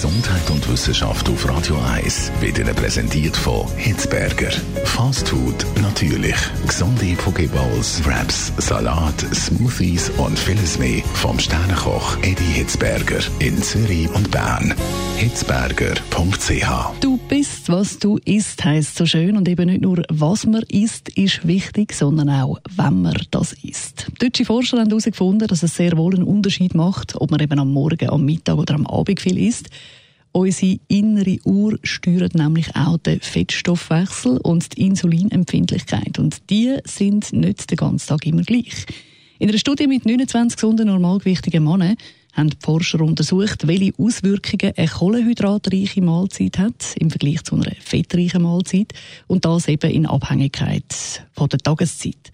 Gesundheit und Wissenschaft auf Radio 1 wird Ihnen präsentiert von Hitzberger. Fast Food natürlich. Gesunde Pokeballs, Wraps, Salat, Smoothies und vieles mehr vom Sternenkoch Eddie Hitzberger in Zürich und Bern. Hitzberger.ch Du bist, was du isst, heisst so schön. Und eben nicht nur, was man isst, ist wichtig, sondern auch, wenn man das isst. Deutsche Forscher haben herausgefunden, dass es sehr wohl einen Unterschied macht, ob man eben am Morgen, am Mittag oder am Abend viel isst. Unsere innere Uhr steuert nämlich auch den Fettstoffwechsel und die Insulinempfindlichkeit. Und die sind nicht den ganzen Tag immer gleich. In einer Studie mit 29 gesunden, normalgewichtigen Männern haben die Forscher untersucht, welche Auswirkungen eine kohlenhydratreiche Mahlzeit hat im Vergleich zu einer fettreichen Mahlzeit und das eben in Abhängigkeit von der Tageszeit.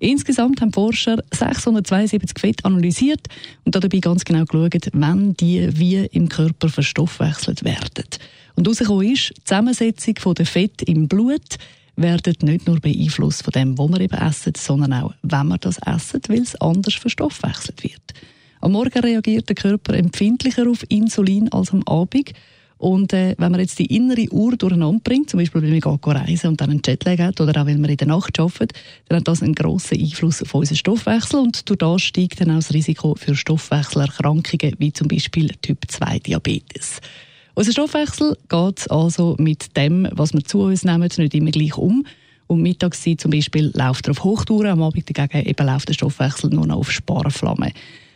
Insgesamt haben Forscher 672 Fett analysiert und dabei ganz genau geschaut, wann die wie im Körper verstoffwechselt werden. Und herausgekommen ist, die Zusammensetzung der Fett im Blut werden nicht nur beeinflusst von dem, was wir eben essen, sondern auch, wenn wir das essen, weil es anders verstoffwechselt wird. Am Morgen reagiert der Körper empfindlicher auf Insulin als am Abend. Und äh, wenn man jetzt die innere Uhr durcheinander bringt, zum Beispiel wenn wir reisen und dann einen Jetlag hat oder auch wenn wir in der Nacht arbeiten, dann hat das einen grossen Einfluss auf unseren Stoffwechsel und durch das steigt dann auch das Risiko für Stoffwechselerkrankungen wie zum Beispiel Typ 2 Diabetes. Unser Stoffwechsel geht also mit dem, was wir zu uns nehmen, nicht immer gleich um. Um Mittagszeit zum Beispiel läuft er auf Hochtouren, am Abend dagegen eben läuft der Stoffwechsel nur noch auf Sparflamme.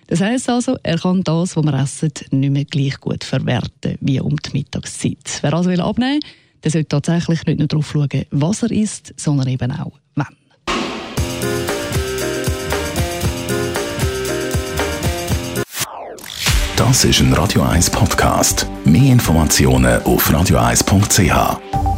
Das heisst also, er kann das, was wir essen, nicht mehr gleich gut verwerten wie um die Mittagszeit. Wer also will abnehmen will, der sollte tatsächlich nicht nur darauf schauen, was er isst, sondern eben auch, wann. Das ist ein Radio 1 Podcast. Mehr Informationen auf radio1.ch.